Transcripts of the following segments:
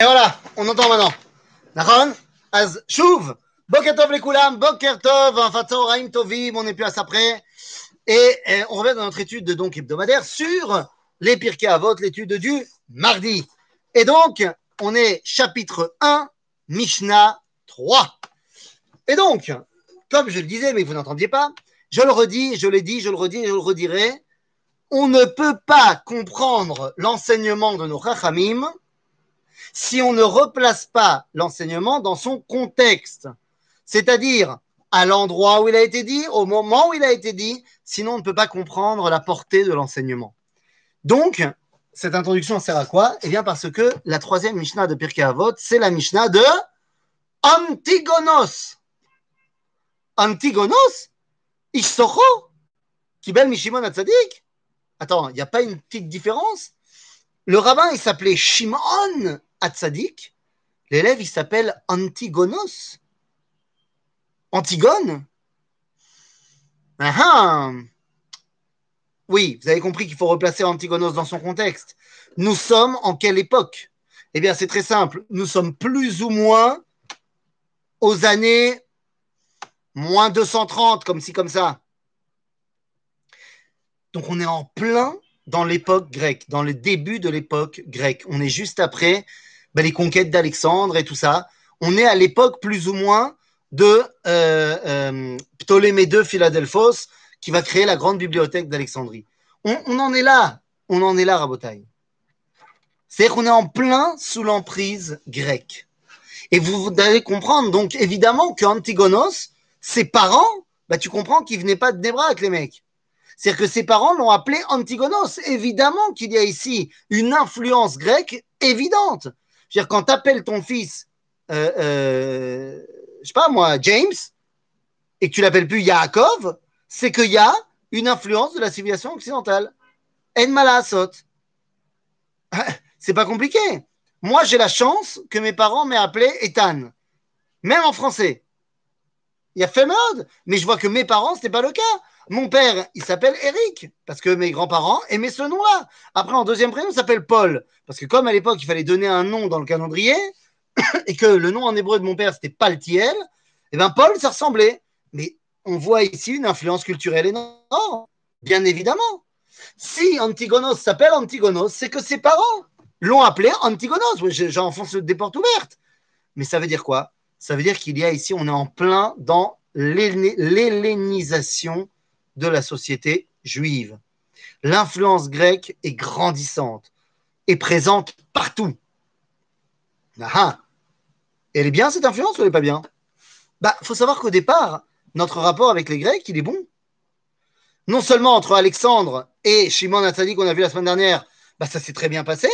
Et voilà, on entend maintenant. D'accord Az Chouv, Boker Tov les Koulam, Boker Tov, enfin Tzoraim Tovim, on n'est plus à ça près. Et, on revient dans notre étude de donc hebdomadaire sur les Pirkei Avot, l'étude du mardi. Et donc, on est chapitre 1, Mishnah 3. Et donc, comme je le disais, mais vous n'entendiez pas, je le redis, je l'ai dit, je le redis je le redirai, on ne peut pas comprendre l'enseignement de nos Chachamim si on ne replace pas l'enseignement dans son contexte, c'est-à-dire à l'endroit où il a été dit, au moment où il a été dit, sinon on ne peut pas comprendre la portée de l'enseignement. Donc, cette introduction sert à quoi? Eh bien parce que la troisième Mishnah de Pirkei Avot, c'est la Mishnah de Antigonos. Antigonos Ishsocho Kibel Mishimon Atzadik Attends, il n'y a pas une petite différence? Le rabbin, il s'appelait Shimon L'élève, il s'appelle Antigonos. Antigone? Ah ah Oui, vous avez compris qu'il faut replacer Antigonos dans son contexte. Nous sommes en quelle époque? Eh bien, c'est très simple. Nous sommes plus ou moins aux années moins 230, comme ci, comme ça. Donc, on est en plein dans l'époque grecque, dans le début de l'époque grecque. On est juste après ben, les conquêtes d'Alexandre et tout ça. On est à l'époque plus ou moins de euh, euh, Ptolémée II Philadelphos, qui va créer la grande bibliothèque d'Alexandrie. On, en est là, on en est là, Rabotaille. C'est-à-dire qu'on est en plein sous l'emprise grecque. Et vous, vous allez comprendre, donc évidemment qu'Antigonos, ses parents, bah, tu comprends qu'ils venaient pas de Nébrac, les mecs. C'est-à-dire que ses parents l'ont appelé Antigonos. Évidemment qu'il y a ici une influence grecque évidente. C'est-à-dire quand tu appelles ton fils, euh, euh, je sais pas moi, James, et que tu l'appelles plus Yaakov, c'est qu'il y a une influence de la civilisation occidentale. En malasot. C'est pas compliqué. Moi, j'ai la chance que mes parents m'aient appelé Ethan, même en français. Il y a fait mode, mais je vois que mes parents, ce n'est pas le cas. Mon père, il s'appelle Eric, parce que mes grands-parents aimaient ce nom-là. Après, en deuxième prénom, il s'appelle Paul, parce que comme à l'époque, il fallait donner un nom dans le calendrier, et que le nom en hébreu de mon père, c'était Paltiel, eh bien Paul, ça ressemblait. Mais on voit ici une influence culturelle énorme, bien évidemment. Si Antigonos s'appelle Antigonos, c'est que ses parents l'ont appelé Antigonos. J'enfonce des portes ouvertes. Mais ça veut dire quoi? Ça veut dire qu'il y a ici, on est en plein dans l'hellénisation de la société juive. L'influence grecque est grandissante et présente partout. Ah, elle est bien cette influence ou elle n'est pas bien? Bah, faut savoir qu'au départ, notre rapport avec les Grecs, il est bon. Non seulement entre Alexandre et Shimon Hatzadik qu'on a vu la semaine dernière, bah, ça s'est très bien passé.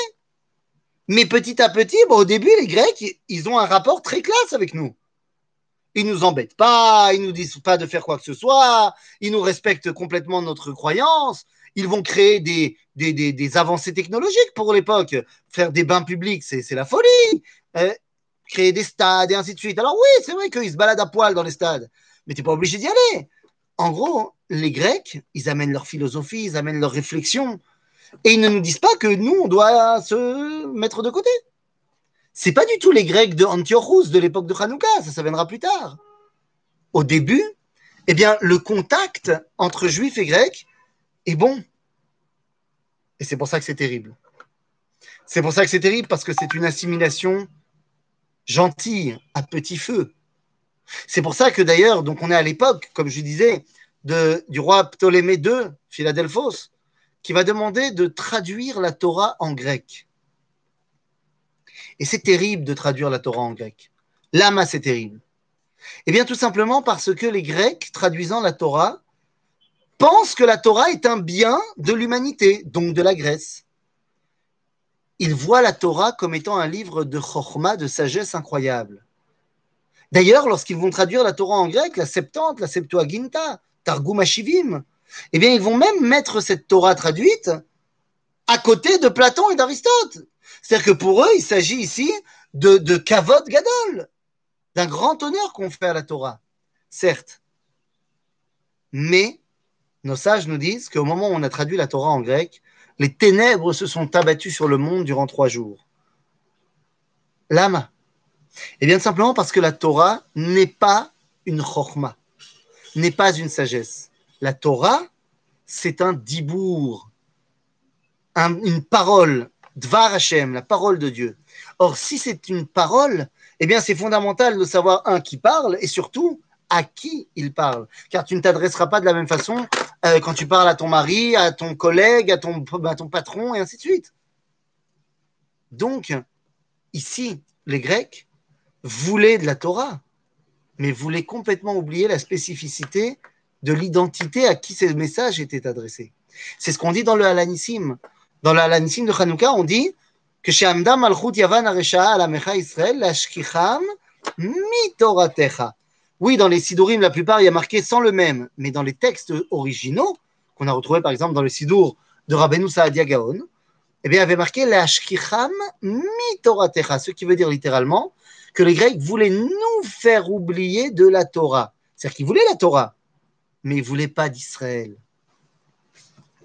Mais petit à petit, bon, au début, les Grecs, ils ont un rapport très classe avec nous. Ils nous embêtent pas, ils nous disent pas de faire quoi que ce soit, ils nous respectent complètement notre croyance. Ils vont créer des, des, des, des avancées technologiques pour l'époque. Faire des bains publics, c'est la folie. Euh, créer des stades et ainsi de suite. Alors oui, c'est vrai qu'ils se baladent à poil dans les stades, mais tu n'es pas obligé d'y aller. En gros, les Grecs, ils amènent leur philosophie, ils amènent leur réflexion, et ils ne nous disent pas que nous, on doit se mettre de côté. C'est pas du tout les Grecs de Antiochus de l'époque de Hanouka, ça, ça viendra plus tard. Au début, eh bien, le contact entre juifs et grecs est bon. Et c'est pour ça que c'est terrible. C'est pour ça que c'est terrible, parce que c'est une assimilation gentille, à petit feu. C'est pour ça que d'ailleurs, donc on est à l'époque, comme je disais, du roi Ptolémée II, Philadelphos, qui va demander de traduire la Torah en grec. Et c'est terrible de traduire la Torah en grec. Lama, c'est terrible. Eh bien, tout simplement parce que les Grecs, traduisant la Torah, pensent que la Torah est un bien de l'humanité, donc de la Grèce. Ils voient la Torah comme étant un livre de chorma, de sagesse incroyable. D'ailleurs, lorsqu'ils vont traduire la Torah en grec, la Septante, la Septuaginta, Targum Ashivim, eh bien, ils vont même mettre cette Torah traduite à côté de Platon et d'Aristote. C'est-à-dire que pour eux, il s'agit ici de, de Kavod Gadol, d'un grand honneur qu'on fait à la Torah, certes. Mais nos sages nous disent qu'au moment où on a traduit la Torah en grec, les ténèbres se sont abattues sur le monde durant trois jours. Lama. Eh bien, simplement parce que la Torah n'est pas une chorma, n'est pas une sagesse. La Torah, c'est un dibour, une parole, Dvar Hashem, la parole de Dieu. Or, si c'est une parole, eh bien, c'est fondamental de savoir, un, qui parle, et surtout, à qui il parle. Car tu ne t'adresseras pas de la même façon euh, quand tu parles à ton mari, à ton collègue, à ton, patron, et ainsi de suite. Donc, ici, les Grecs voulaient de la Torah, mais voulaient complètement oublier la spécificité de l'identité à qui ces messages étaient adressés. C'est ce qu'on dit dans le Halanissim. Dans le Halanissim de Hanouka, on dit que chez Amda Malchut Yavan Aresha Alamecha Israël, Lashkicham Mitoratecha. Oui, dans les Sidurim, la plupart, il y a marqué sans le même, mais dans les textes originaux, qu'on a retrouvés par exemple dans le Sidur de Rabbeinu Saadia Gaon, eh bien, il y avait marqué Lashkicham Mitoratecha, ce qui veut dire littéralement que les Grecs voulaient nous faire oublier de la Torah. C'est-à-dire qu'ils voulaient la Torah, mais ils ne voulaient pas d'Israël.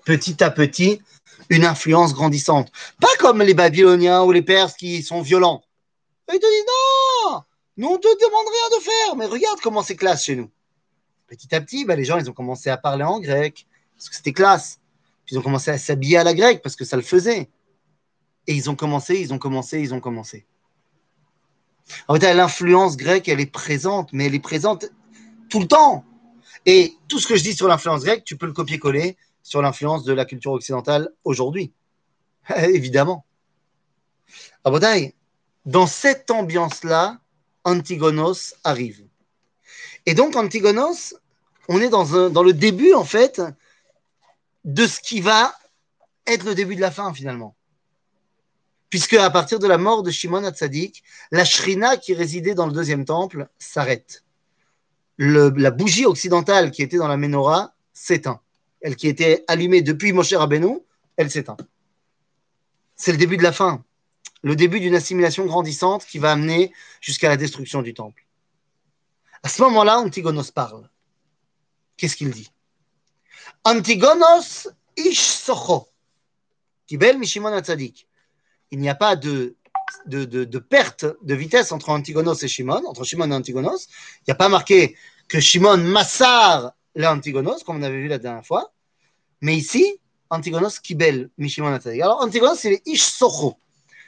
Petit à petit, une influence grandissante. Pas comme les Babyloniens ou les Perses qui sont violents. Ils te disent non, nous on te demande rien de faire, mais regarde comment c'est classe chez nous. Petit à petit, bah, les gens ils ont commencé à parler en grec parce que c'était classe. Puis ils ont commencé à s'habiller à la grecque parce que ça le faisait. Et ils ont commencé, ils ont commencé, ils ont commencé. En fait, l'influence grecque, elle est présente, mais elle est présente tout le temps. Et tout ce que je dis sur l'influence grecque, tu peux le copier-coller sur l'influence de la culture occidentale aujourd'hui. Évidemment. Abodaï, dans cette ambiance-là, Antigonos arrive. Et donc, Antigonos, on est dans, dans le début, en fait, de ce qui va être le début de la fin, finalement. Puisque à partir de la mort de Shimon Hatzadik, la shrina qui résidait dans le deuxième temple s'arrête. la bougie occidentale qui était dans la menorah s'éteint elle qui était allumée depuis Moshe Rabbeinu, elle s'éteint. C'est le début de la fin, le début d'une assimilation grandissante qui va amener jusqu'à la destruction du temple. À ce moment-là, Antigonos parle. Qu'est-ce qu'il dit? Antigonos ish socho, kibel mishimon atzadik. Il n'y a pas de, de, perte de vitesse entre Antigonos et Shimon, entre Shimon et Antigonos. Il n'y a pas marqué que Shimon massar l'Antigonos, comme on avait vu la dernière fois. Mais ici, Antigonos Kibel, Mishimon Alors, Antigonos, c'est Ish Socho.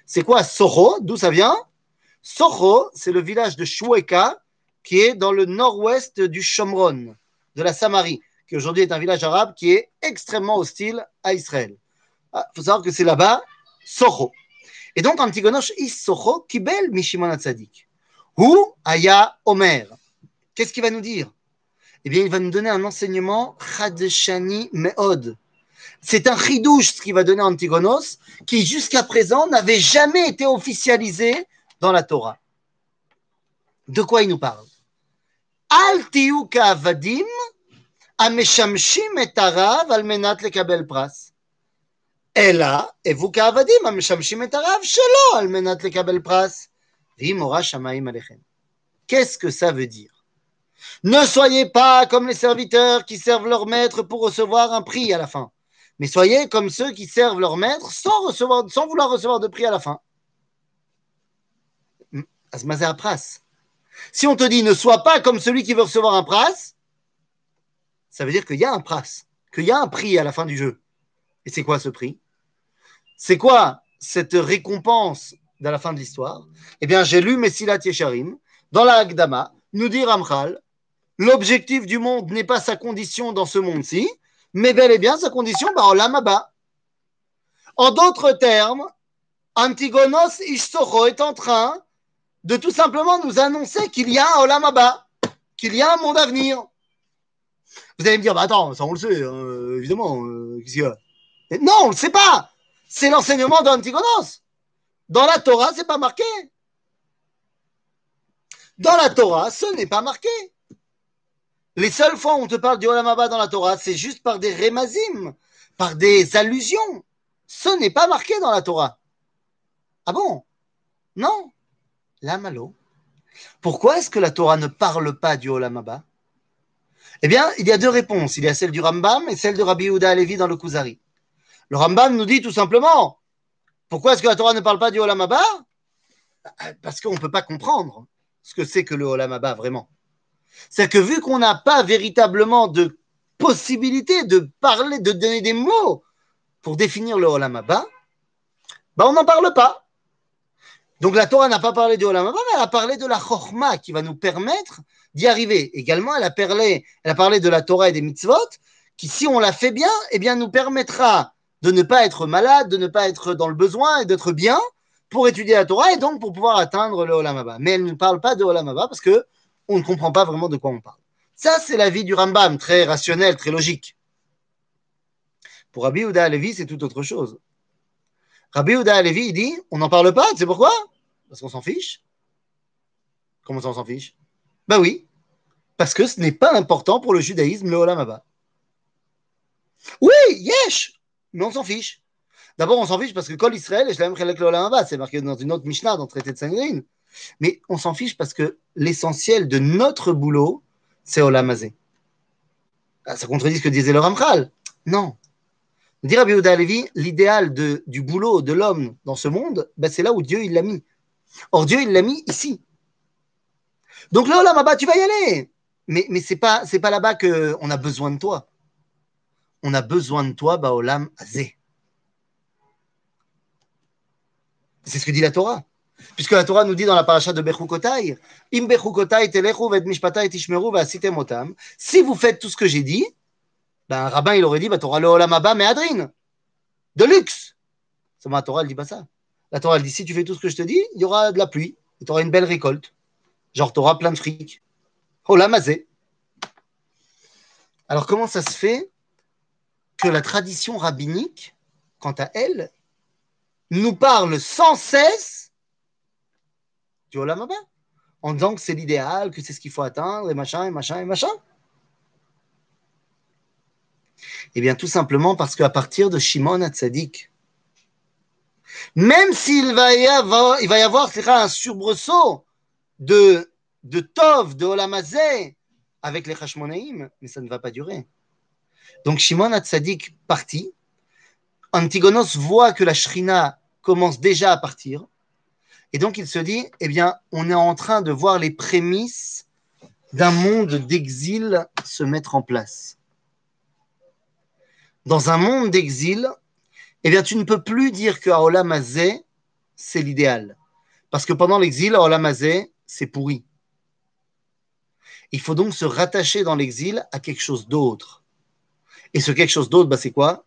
C'est quoi Socho D'où ça vient? Socho, c'est le village de Shueka, qui est dans le nord-ouest du Shomron, de la Samarie, qui aujourd'hui est un village arabe qui est extrêmement hostile à Israël. Il ah, faut savoir que c'est là-bas, Socho. Et donc, Antigonos Ish Socho Kibel, Mishimon Atzadik. Ou Aya Omer. Qu'est-ce qu'il va nous dire? Eh bien, il va nous donner un enseignement Chadeshani Meod. C'est un chidouche ce qu'il va donner à Antigonos, qui jusqu'à présent n'avait jamais été officialisé dans la Torah. De quoi il nous parle? Al vadim ameshamshim et arav al menat lekabel pras. Evu ka'avadim ameshamshim et arav shelo al menat lekabel pras. V'imora shamayim alechem. Qu'est-ce que ça veut dire? Ne soyez pas comme les serviteurs qui servent leur maître pour recevoir un prix à la fin, mais soyez comme ceux qui servent leur maître sans, vouloir recevoir de prix à la fin. pras. Si on te dit ne sois pas comme celui qui veut recevoir un pras, ça veut dire qu'il y a un pras, qu'il y a un prix à la fin du jeu. Et c'est quoi ce prix? C'est quoi cette récompense à la fin de l'histoire? Eh bien, j'ai lu Messilat Yesharim dans la Hagdama, nous dit Ramchal, L'objectif du monde n'est pas sa condition dans ce monde-ci, mais bel et bien sa condition par Olam En d'autres termes, Antigonos Ishsocho est en train de tout simplement nous annoncer qu'il y a un Olam qu'il y a un monde à venir. Vous allez me dire, bah attends, ça on le sait, hein, évidemment. Euh, non, on ne le sait pas. C'est l'enseignement d'Antigonos. Dans la Torah, c'est pas marqué. Dans la Torah, ce n'est pas marqué. Les seules fois où on te parle du Olam dans la Torah, c'est juste par des remazim, par des allusions. Ce n'est pas marqué dans la Torah. Ah bon? Non? La malo. Pourquoi est-ce que la Torah ne parle pas du Olam Eh bien, il y a deux réponses. Il y a celle du Rambam et celle de Rabbi Yehuda Alevi dans le Kuzari. Le Rambam nous dit tout simplement pourquoi est-ce que la Torah ne parle pas du Olam Parce qu'on ne peut pas comprendre ce que c'est que le Olam Abba vraiment. C'est que vu qu'on n'a pas véritablement de possibilité de parler, de donner des mots pour définir le Olam Abba, bah on n'en parle pas. Donc la Torah n'a pas parlé du Olam Abba, mais elle a parlé de la Chorma qui va nous permettre d'y arriver. Également, elle a, parlé, elle a parlé de la Torah et des mitzvot, qui si on la fait bien, eh bien nous permettra de ne pas être malade, de ne pas être dans le besoin et d'être bien pour étudier la Torah et donc pour pouvoir atteindre le Olam Abba. Mais elle ne parle pas de Olam Abba parce que on ne comprend pas vraiment de quoi on parle. Ça, c'est la vie du Rambam, très rationnel, très logique. Pour Rabbi Ouda Alevi, c'est tout autre chose. Rabbi Ouda Alevi, il dit on n'en parle pas, tu sais pourquoi? Parce qu'on s'en fiche. Comment ça, on s'en fiche? Ben oui, parce que ce n'est pas important pour le judaïsme, le Olam Abba. Oui, yesh, mais on s'en fiche. D'abord, on s'en fiche parce que Kol Israël, je l'aime le Olam Abba, c'est marqué dans une autre Mishnah, dans le traité de Sanguine. Mais on s'en fiche parce que l'essentiel de notre boulot, c'est Olam Azé. Ah, ça contredit ce que disait le Ramchal. Non. Dire à Levi, l'idéal du boulot de l'homme dans ce monde, ben c'est là où Dieu l'a mis. Or, Dieu il l'a mis ici. Donc là, Olam tu vas y aller. Mais, mais ce n'est pas, là-bas qu'on a besoin de toi. On a besoin de toi, Baolam Azé. C'est ce que dit la Torah. Puisque la Torah nous dit dans la paracha de Bechukotai, Im Bechukotai telechu tishmeru ve'asitem otam. Si vous faites tout ce que j'ai dit, ben, un rabbin il aurait dit, bah, Torah le olam mais adrin. De luxe. C'est la Torah elle dit pas ça. La Torah dit, si tu fais tout ce que je te dis, il y aura de la pluie. Et tu auras une belle récolte. Genre, tu auras plein de fric. Olam Alors, comment ça se fait que la tradition rabbinique, quant à elle, nous parle sans cesse du Olam en disant que c'est l'idéal, que c'est ce qu'il faut atteindre, et machin, et machin, et machin. Eh bien, tout simplement parce qu'à partir de Shimon Hatzadik, même s'il va y avoir, il va y avoir un surbresaut de, de Tov, de Olamazé, avec les Hashmonaïm, mais ça ne va pas durer. Donc Shimon Hatzadik parti, Antigonos voit que la Shrina commence déjà à partir, et donc il se dit, eh bien, on est en train de voir les prémices d'un monde d'exil se mettre en place. Dans un monde d'exil, eh bien, tu ne peux plus dire que Aolam c'est l'idéal. Parce que pendant l'exil, Aolam c'est pourri. Il faut donc se rattacher dans l'exil à quelque chose d'autre. Et ce quelque chose d'autre, bah, c'est quoi?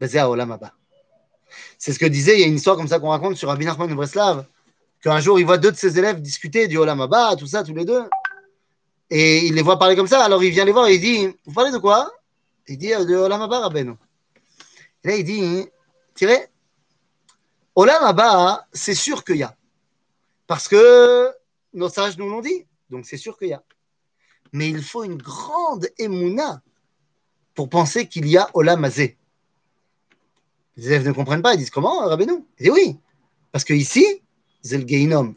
Bah, C'est Aolam C'est ce que disait, il y a une histoire comme ça qu'on raconte sur Rabbi Nachman de Breslav, qu'un jour, il voit deux de ses élèves discuter du Olam tout ça, tous les deux. Et il les voit parler comme ça. Alors il vient les voir et il dit Vous parlez de quoi? Il dit de Olam Rabbeinu. Et là, il dit Tirez, Olam c'est sûr qu'il y a. Parce que nos sages nous l'ont dit. Donc c'est sûr qu'il y a. Mais il faut une grande émouna pour penser qu'il y a Olam Les élèves ne comprennent pas. Ils disent Comment, Rabbeinu? Il dit Oui. Parce que ici, c'est le Geinom.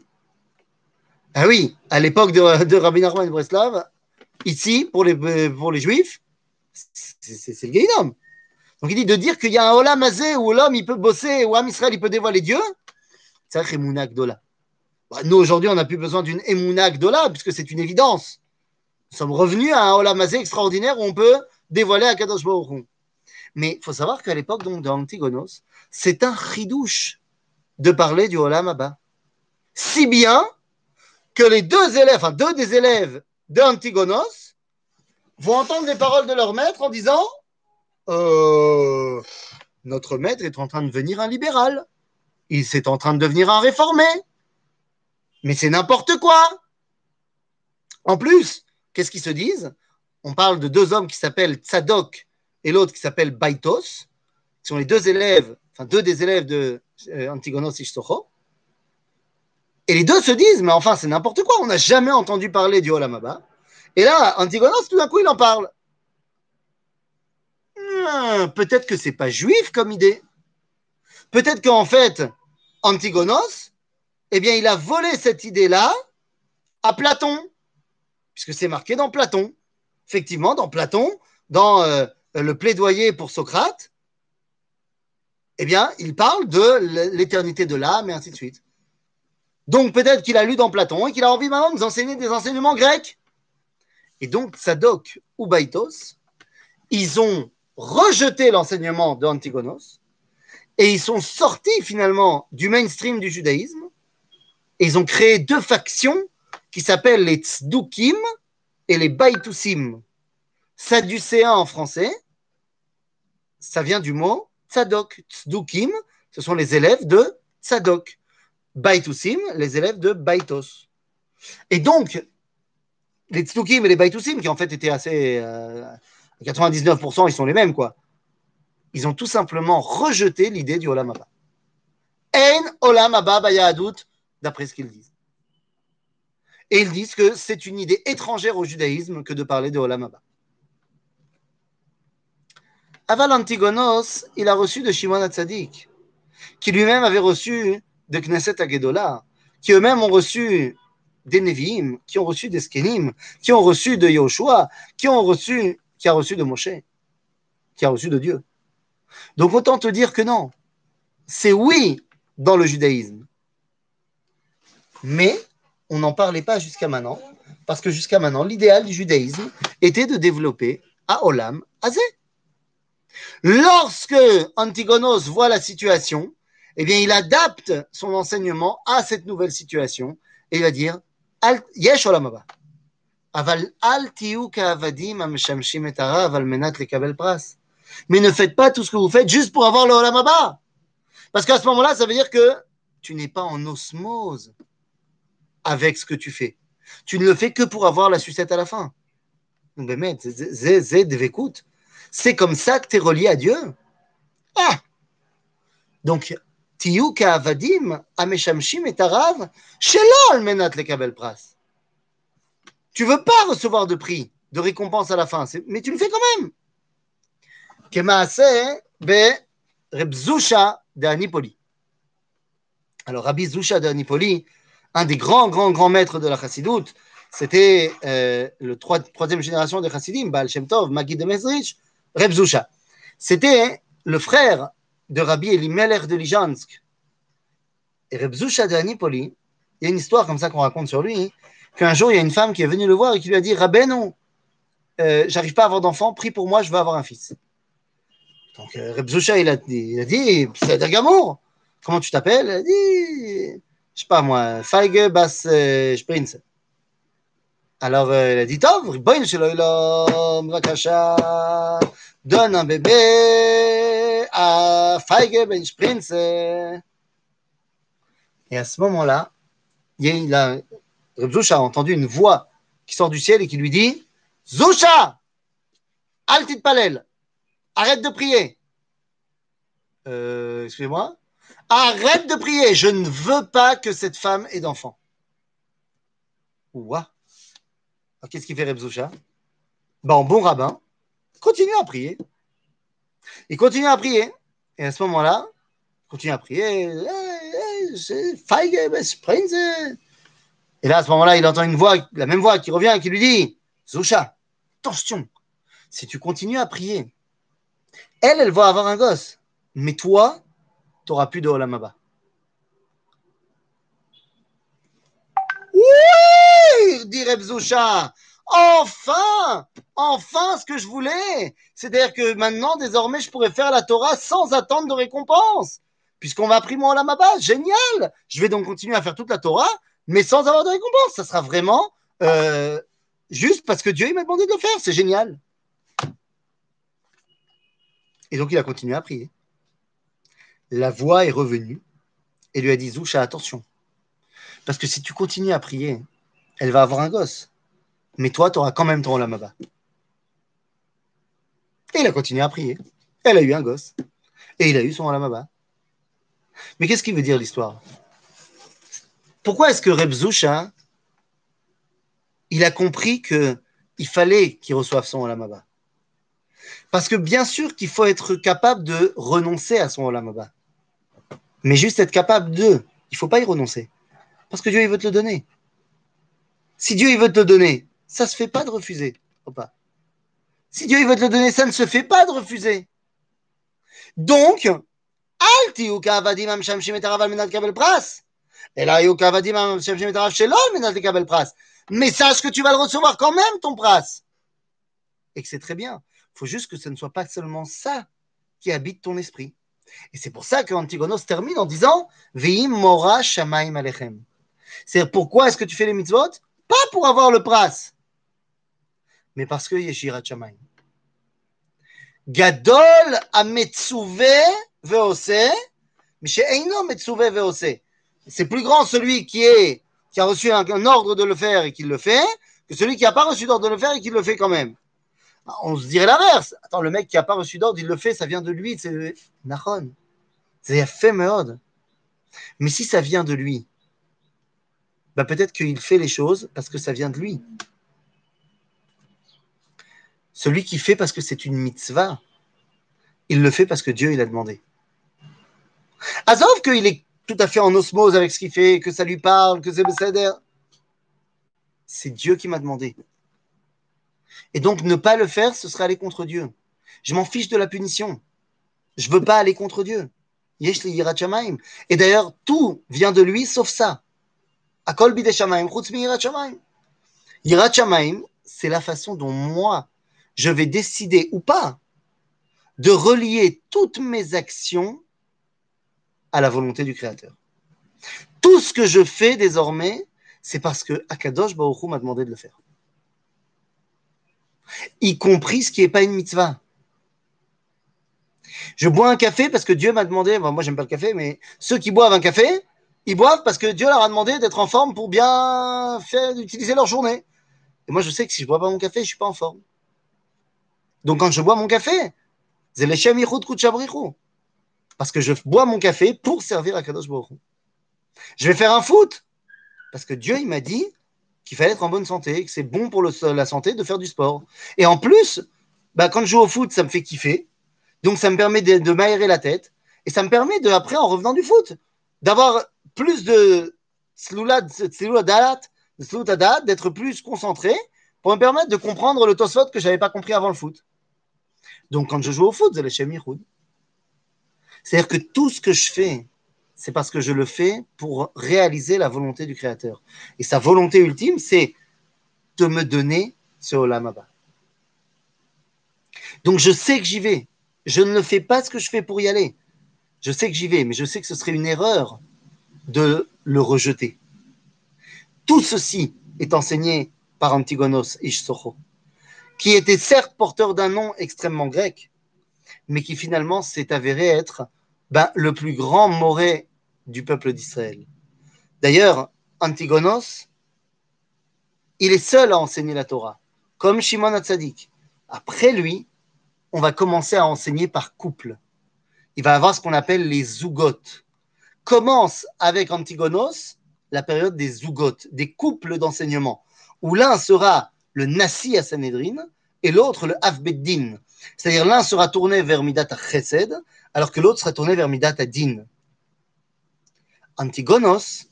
Ah oui, à l'époque de, de Rabbi Nachman de Breslav, ici, pour les, Juifs, c'est le Geinom. Donc il dit de dire qu'il y a un Olam Azé où l'homme il peut bosser, où Am Israël il peut dévoiler Dieu, c'est un Emouna. Bah, nous aujourd'hui on n'a plus besoin d'une Emouna Gdola puisque c'est une évidence. Nous sommes revenus à un Olam Azé extraordinaire où on peut dévoiler à Kadosh Baruch Mais il faut savoir qu'à l'époque d'Antigonos, c'est un chidouche de parler du Olam. Si bien que les deux élèves, enfin deux des élèves d'Antigonos vont entendre les paroles de leur maître en disant euh, notre maître est en train de devenir un libéral. Il est en train de devenir un réformé. Mais c'est n'importe quoi. En plus, qu'est-ce qu'ils se disent? On parle de deux hommes qui s'appellent Tzadok et l'autre qui s'appelle Baitos, qui sont les deux élèves, enfin deux des élèves de euh, Antigonos. Et les deux se disent, mais enfin, c'est n'importe quoi, on n'a jamais entendu parler du Olamaba. Et là, Antigonos, tout d'un coup, il en parle. Hmm, peut-être que c'est pas juif comme idée. Peut-être qu'en fait, Antigonos, eh bien, il a volé cette idée-là à Platon, puisque c'est marqué dans Platon. Effectivement, dans Platon, dans euh, le plaidoyer pour Socrate, eh bien, il parle de l'éternité de l'âme et ainsi de suite. Donc peut-être qu'il a lu dans Platon et qu'il a envie maintenant de nous enseigner des enseignements grecs. Et donc Tzadok ou Baitos, ils ont rejeté l'enseignement d'Antigonos et ils sont sortis finalement du mainstream du judaïsme et ils ont créé deux factions qui s'appellent les Tzdukim et les Baitusim. Sadducéens en français, ça vient du mot Tzadok. Tzdukim, ce sont les élèves de Tzadok. Baitusim, les élèves de Baitos. Et donc, les Tzdukim et les Baitusim, qui en fait étaient assez. Euh, 99%, ils sont les mêmes, quoi. Ils ont tout simplement rejeté l'idée du Olam Abba. En Olam Abba Bayahadut, d'après ce qu'ils disent. Et ils disent que c'est une idée étrangère au judaïsme que de parler de Olam Abba. Aval Antigonos, il a reçu de Shimon Hatzadik, qui lui-même avait reçu de Knesset Agedola, qui eux-mêmes ont reçu des Nevi'im, qui ont reçu des Skenim, qui ont reçu de Yoshua, qui ont reçu, de Moshe, qui a reçu de Dieu. Donc autant te dire que non, c'est oui dans le judaïsme. Mais on n'en parlait pas jusqu'à maintenant, parce que jusqu'à maintenant, l'idéal du judaïsme était de développer à Olam Azé. Lorsque Antigonos voit la situation, eh bien, il adapte son enseignement à cette nouvelle situation et il va dire Yesh. Aval al avadim aval menat pras. Mais ne faites pas tout ce que vous faites juste pour avoir le olamaba. Parce qu'à ce moment-là, ça veut dire que tu n'es pas en osmose avec ce que tu fais. Tu ne le fais que pour avoir la sucette à la fin. Mais c'est. C'est comme ça que tu es relié à Dieu. Ah Donc, Tiyuk Avadim, Ameshamshim et Tarav, Kabel Tu veux pas recevoir de prix, de récompense à la fin, mais tu le fais quand même. Kemaase be Rebzusha de Anipoli. Alors, Rabbi Zusha de Anipoli, un des grands, grands, grands maîtres de la chassidoute, c'était euh, le troisième génération des chassidim, Baal Shem Tov, Magid de Mesrich, Reb Zusha. C'était le frère de Rabbi Elimelech de Lijansk. Et Reb Zusha d'Anipoli, il y a une histoire comme ça qu'on raconte sur lui, qu'un jour, il y a une femme qui est venue le voir et qui lui a dit Rabbeinu, euh, j'arrive pas à avoir d'enfant, prie pour moi, je veux avoir un fils. Donc, euh, Reb Zusha, il a dit, c'est Gamour, comment tu t'appelles? Il a dit, je sais pas moi, Feige Bas euh. Alors, euh, il a dit Tov, Riboin Sheloilom, Vakasha, donne un bébé à Feige Ben Sprinz. Et à ce moment-là, il a, entendu une voix qui sort du ciel et qui lui dit Zusha Altit Palel Arrête de prier euh, Excusez-moi Arrête de prier. Je ne veux pas que cette femme ait d'enfant. Ouah. Qu'est-ce qu'il fait Reb Zusha? Bon, bon rabbin, continue à prier. Il continue à prier. Et à ce moment-là, continue à prier. Et là, à ce moment-là, il entend une voix, la même voix qui revient et qui lui dit Zusha, attention, si tu continues à prier, elle, elle va avoir un gosse. Mais toi, tu n'auras plus de Olamaba. Oui, dit Reb Zusha. Enfin, enfin, ce que je voulais. C'est-à-dire que maintenant, désormais, je pourrais faire la Torah sans attendre de récompense. Puisqu'on va prier mon Olamaba. Génial. Je vais donc continuer à faire toute la Torah mais sans avoir de récompense. Ça sera vraiment euh, juste parce que Dieu m'a demandé de le faire. C'est génial. Et donc il a continué à prier. La voix est revenue et lui a dit Zoucha, attention. Parce que si tu continues à prier, elle va avoir un gosse. Mais toi, tu auras quand même ton lamaba. Et il a continué à prier. Elle a eu un gosse. Et il a eu son lamaba. Mais qu'est-ce qui veut dire l'histoire? Pourquoi est-ce que Reb Zusha, il a compris qu'il fallait qu'il reçoive son Olamaba Parce que bien sûr qu'il faut être capable de renoncer à son Olamaba. Mais juste être capable de. Il ne faut pas y renoncer. Parce que Dieu, il veut te le donner. Si Dieu, il veut te le donner, ça ne se fait pas de refuser. pas. Si Dieu, veut te le donner, ça ne se fait pas de refuser. Donc. Mais sache que tu vas le recevoir quand même, ton pras. Et que c'est très bien. Il faut juste que ce ne soit pas seulement ça qui habite ton esprit. Et c'est pour ça que Antigonos termine en disant Veim mora shamaim alechem. C'est pourquoi est-ce que tu fais les mitzvot? Pas pour avoir le pras, mais parce que yeshirat shamaim. Gadol. C'est plus grand celui qui a reçu un, ordre de le faire et qui le fait, que celui qui n'a pas reçu d'ordre de le faire et qui le fait quand même. On se dirait l'inverse. Attends, le mec qui n'a pas reçu d'ordre, il le fait, ça vient de lui. C'est Nahon. C'est meod. Mais si ça vient de lui, bah peut-être qu'il fait les choses parce que ça vient de lui. Celui qui fait parce que c'est une mitzvah, il le fait parce que Dieu il a demandé. Azov qu'il est tout à fait en osmose avec ce qu'il fait, que ça lui parle, que c'est le C'est Dieu qui m'a demandé. Et donc, ne pas le faire, ce serait aller contre Dieu. Je m'en fiche de la punition. Je veux pas aller contre Dieu. Et d'ailleurs, tout vient de lui, sauf ça. C'est la façon dont moi, je vais décider ou pas de relier toutes mes actions à la volonté du Créateur. Tout ce que je fais désormais, c'est parce que Akadosh Baruch m'a demandé de le faire y compris ce qui n'est pas une mitzvah. Je bois un café parce que Dieu m'a demandé, moi j'aime pas le café, mais ceux qui boivent un café, ils boivent parce que Dieu leur a demandé d'être en forme pour bien utiliser leur journée. Et moi je sais que si je bois pas mon café, je suis pas en forme. Donc quand je bois mon café, parce que je bois mon café pour servir à Kadosh Baruch Je vais faire un foot parce que Dieu il m'a dit qu'il fallait être en bonne santé, que c'est bon pour la santé de faire du sport. Et en plus, bah, quand je joue au foot, ça me fait kiffer. Donc ça me permet de, m'aérer la tête. Et ça me permet, de, après, en revenant du foot, d'avoir plus de d'être plus concentré pour me permettre de comprendre le tosfot que je n'avais pas compris avant le foot. Donc quand je joue au foot, c'est le C'est-à-dire que tout ce que je fais c'est parce que je le fais pour réaliser la volonté du Créateur. Et sa volonté ultime, c'est de me donner ce Olamaba. Donc je sais que j'y vais. Je ne fais pas ce que je fais pour y aller. Je sais que j'y vais, mais je sais que ce serait une erreur de le rejeter. Tout ceci est enseigné par Antigonos Ishsocho, qui était certes porteur d'un nom extrêmement grec, mais qui finalement s'est avéré être ben, le plus grand moré du peuple d'Israël. D'ailleurs, Antigonos, il est seul à enseigner la Torah, comme Shimon Hatzadik. Après lui, on va commencer à enseigner par couple. Il va avoir ce qu'on appelle les zougotes. Commence avec Antigonos la période des zougotes, des couples d'enseignement, où l'un sera le Nassi à Sanhedrin et l'autre le Avbeddin. C'est-à-dire l'un sera tourné vers Midat Chesed alors que l'autre serait tourné vers Midat Adin. Antigonos,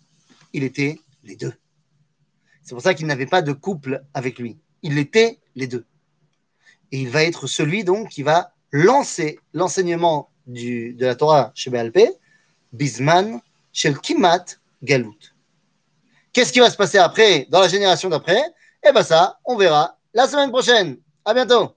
il était les deux. C'est pour ça qu'il n'avait pas de couple avec lui. Il était les deux. Et il va être celui donc qui va lancer l'enseignement de la Torah chez Béalpé, Bisman, Shel Kimat, Galout. Qu'est-ce qui va se passer après, dans la génération d'après? Eh bien ça, on verra la semaine prochaine. À bientôt